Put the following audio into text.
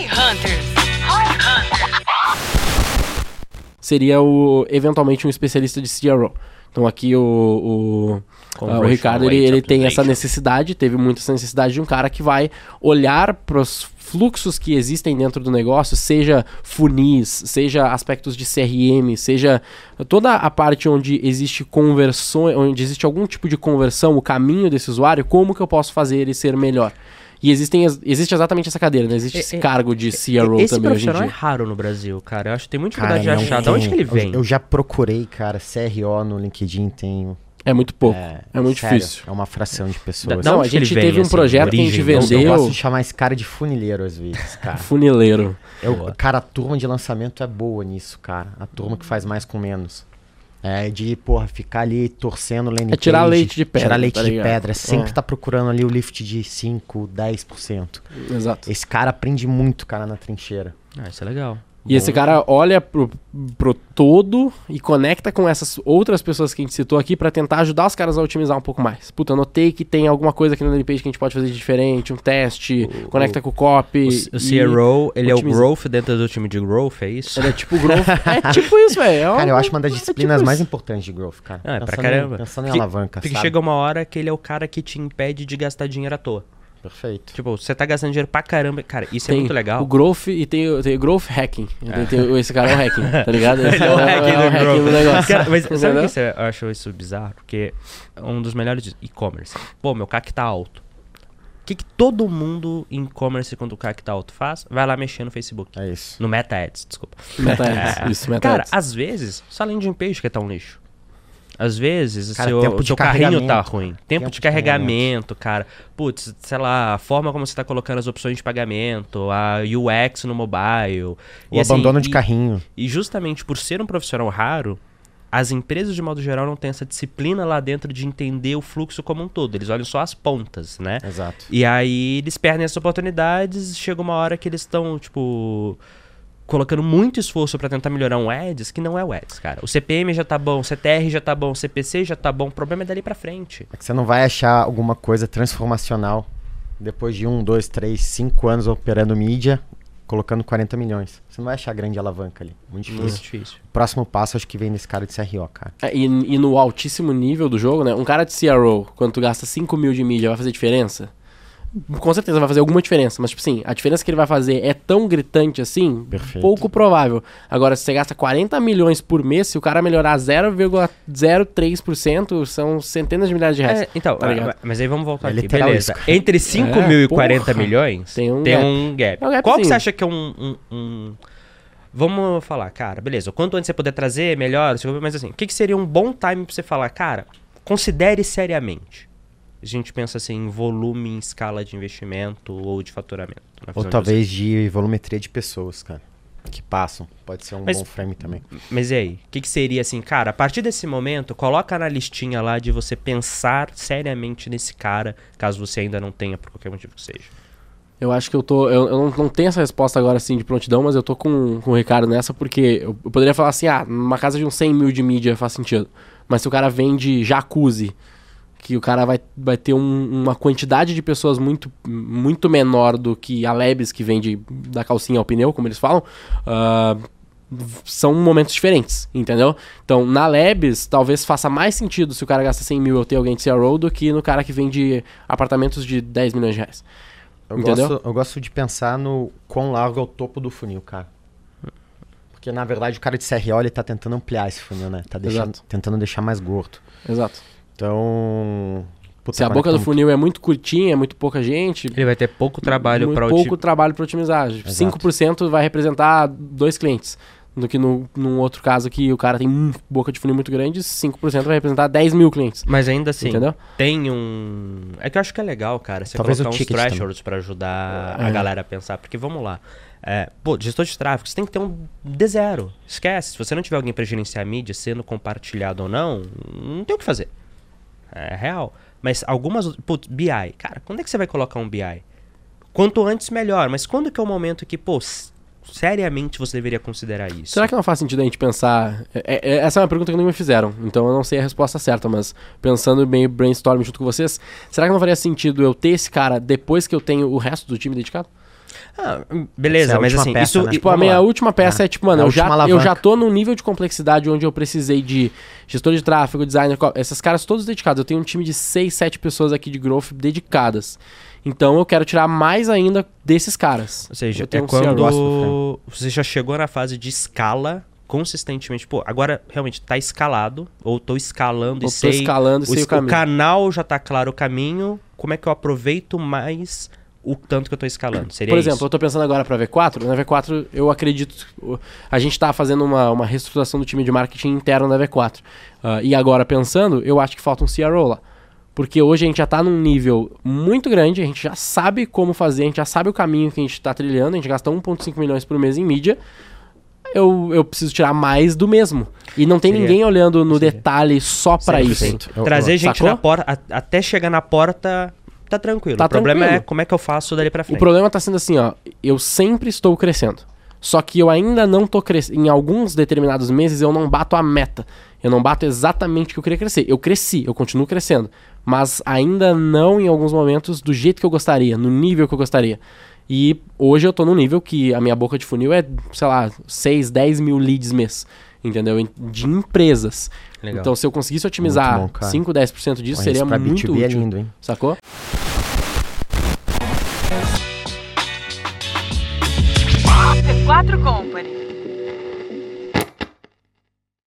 Hi Hunters. Hi Hunters. Seria o, eventualmente um especialista de CRO. Então aqui o, o, ah, o Ricardo ele, ele tem essa necessidade, teve muita essa necessidade de um cara que vai olhar para os fluxos que existem dentro do negócio, seja funis, seja aspectos de CRM, seja toda a parte onde existe conversão, onde existe algum tipo de conversão, o caminho desse usuário, como que eu posso fazer ele ser melhor. E existem, existe exatamente essa cadeira, né? Existe é, esse é, cargo de CRO esse também hoje em dia. é raro no Brasil, cara. Eu acho que tem muita dificuldade de achar. De onde que ele vem? Eu, eu, já procurei, cara, CRO no LinkedIn, tem... É muito pouco. É, é muito sério, difícil. É uma fração de pessoas. Da, não, a gente teve vem, um projeto assim, que a gente vendeu. Eu, gosto de chamar esse cara de funileiro às vezes, cara. funileiro. Eu, cara, a turma de lançamento é boa nisso, cara. A turma que faz mais com menos. É de, porra, ficar ali torcendo landing É tirar page, leite de pedra. Tirar leite tá de pedra. Sempre é. tá procurando ali o lift de 5, 10%. Exato. Esse cara aprende muito, cara, na trincheira. Ah, isso é legal. E Bom. esse cara olha pro, pro todo e conecta com essas outras pessoas que a gente citou aqui para tentar ajudar os caras a otimizar um pouco mais. Puta, notei que tem alguma coisa aqui no landing page que a gente pode fazer de diferente, um teste, o, conecta o, com o copy. O, o CRO, ele otimiza. é o growth dentro do time de growth, é isso? Ele é tipo growth. é tipo isso, velho. É cara, eu acho uma das disciplinas é tipo mais importantes de growth, cara. Ah, é pra caramba. Pensando em alavanca, Porque chega uma hora que ele é o cara que te impede de gastar dinheiro à toa. Perfeito. Tipo, você tá gastando dinheiro pra caramba. Cara, isso é tem é muito legal. O growth e tem, tem o growth hacking. É. Tem, esse cara é o hacking, tá ligado? Esse Ele é o hacking, é, do, é hacking do negócio. Cara, mas sabe o que você, eu acho isso bizarro? Porque um dos melhores e-commerce. Pô, meu CAC tá alto. O que, que todo mundo em e-commerce, quando o CAC tá alto, faz? Vai lá mexer no Facebook. É isso. No Meta Ads, desculpa. Meta Ads, é. isso, Meta Cara, Ads. às vezes, só landing page que tá um lixo. Às vezes, cara, seu, tempo seu carrinho tá ruim. Tempo, tempo de carregamento, cara. Putz, sei lá, a forma como você tá colocando as opções de pagamento, a UX no mobile. O e, assim, abandono de e, carrinho. E justamente por ser um profissional raro, as empresas, de modo geral, não têm essa disciplina lá dentro de entender o fluxo como um todo. Eles olham só as pontas, né? Exato. E aí eles perdem essas oportunidades. Chega uma hora que eles estão, tipo colocando muito esforço para tentar melhorar um Ads que não é o Ads, cara. O CPM já tá bom, o CTR já tá bom, o CPC já tá bom, o problema é dali para frente. É que você não vai achar alguma coisa transformacional depois de um, dois, três, cinco anos operando mídia, colocando 40 milhões. Você não vai achar grande alavanca ali. Muito difícil. Muito difícil. O próximo passo acho que vem nesse cara de CRO, cara. É, e, e, no altíssimo nível do jogo, né? Um cara de CRO, quando tu gasta 5 mil de mídia, vai fazer diferença? Com certeza vai fazer alguma diferença, mas tipo assim, a diferença que ele vai fazer é tão gritante assim, Perfeito. pouco provável. Agora, se você gasta 40 milhões por mês, se o cara melhorar 0,03%, são centenas de milhares de reais. É, então, tá mas aí vamos voltar é aqui. Beleza. Isso. Entre 5 é, mil e porra. 40 milhões, tem um tem gap. Um gap. É um gap Qual que você acha que é um, um, um... Vamos falar, cara, beleza. Quanto antes você puder trazer, melhor. Mas assim, o que, que seria um bom time pra você falar? Cara, considere seriamente a gente pensa assim em volume em escala de investimento ou de faturamento. Ou talvez de, de volumetria de pessoas, cara. Que passam. Pode ser um mas, bom frame também. Mas e aí? O que, que seria assim, cara? A partir desse momento, coloca na listinha lá de você pensar seriamente nesse cara, caso você ainda não tenha, por qualquer motivo que seja. Eu acho que eu tô. Eu, eu não, não, tenho essa resposta agora assim de prontidão, mas eu tô com, com o Ricardo nessa, porque eu, eu poderia falar assim: ah, numa casa de uns 100 mil de mídia faz sentido. Mas se o cara vende jacuzzi que o cara vai, vai ter um, uma quantidade de pessoas muito, muito menor do que a Lebes, que vende da calcinha ao pneu, como eles falam, uh, são momentos diferentes, entendeu? Então, na Lebes, talvez faça mais sentido se o cara gasta 100 mil eu ter alguém de CRO do que no cara que vende apartamentos de 10 milhões de reais. Eu, entendeu? Gosto, eu gosto de pensar no quão largo é o topo do funil, cara. Porque, na verdade, o cara de CRO, ele tá tentando ampliar esse funil, né? Tá deixando, tentando deixar mais gordo. Exato. Então. Puta, Se a boca do funil é muito curtinha, é muito pouca gente. Ele vai ter pouco trabalho para Pouco trabalho para otimizar. Exato. 5% vai representar dois clientes. Do que no, num outro caso que o cara tem um boca de funil muito grande, 5% vai representar 10 mil clientes. Mas ainda assim, Entendeu? tem um. É que eu acho que é legal, cara, você Talvez colocar uns thresholds para ajudar é. a galera a pensar. Porque vamos lá. É, pô, gestor de tráfego, você tem que ter um D0. Esquece. Se você não tiver alguém para gerenciar a mídia, sendo compartilhado ou não, não tem o que fazer. É real. Mas algumas. Putz, BI. Cara, quando é que você vai colocar um BI? Quanto antes, melhor. Mas quando que é o momento que, pô, seriamente você deveria considerar isso? Será que não faz sentido a gente pensar. É, é, essa é uma pergunta que não me fizeram, então eu não sei a resposta certa, mas pensando bem brainstorm junto com vocês, será que não faria sentido eu ter esse cara depois que eu tenho o resto do time dedicado? Ah, beleza, é mas assim, peça, isso. Né? Tipo, a minha lá. última peça é, é tipo, mano, eu já, eu já tô num nível de complexidade onde eu precisei de gestor de tráfego, designer, esses caras todos dedicados. Eu tenho um time de 6, 7 pessoas aqui de growth dedicadas. Então eu quero tirar mais ainda desses caras. Ou seja, é quando você já chegou na fase de escala consistentemente, pô, agora realmente tá escalado, ou tô escalando ou e sei. escalando e sei o, o. O canal já tá claro o caminho, como é que eu aproveito mais o tanto que eu tô escalando? Seria Por exemplo, isso? eu tô pensando agora para V4, na V4 eu acredito, a gente tá fazendo uma, uma reestruturação do time de marketing interno da V4. Uh, ah, e agora pensando, eu acho que falta um CRO lá. Porque hoje a gente já está num nível muito grande, a gente já sabe como fazer, a gente já sabe o caminho que a gente está trilhando, a gente gasta 1,5 milhões por mês em mídia. Eu, eu preciso tirar mais do mesmo. E não tem Seria. ninguém olhando no Seria. detalhe só para isso. Eu, Trazer eu, gente sacou? na porta, até chegar na porta, tá tranquilo. Tá o problema tranquilo. é como é que eu faço dali para frente. O problema tá sendo assim, ó, eu sempre estou crescendo. Só que eu ainda não tô crescendo. Em alguns determinados meses eu não bato a meta. Eu não bato exatamente o que eu queria crescer. Eu cresci, eu continuo crescendo. Mas ainda não em alguns momentos do jeito que eu gostaria, no nível que eu gostaria. E hoje eu tô no nível que a minha boca de funil é, sei lá, 6, 10 mil leads mês. Entendeu? De empresas. Legal. Então, se eu conseguisse otimizar bom, 5, 10% disso, seria muito é útil. É lindo, hein? Sacou? Quatro Company.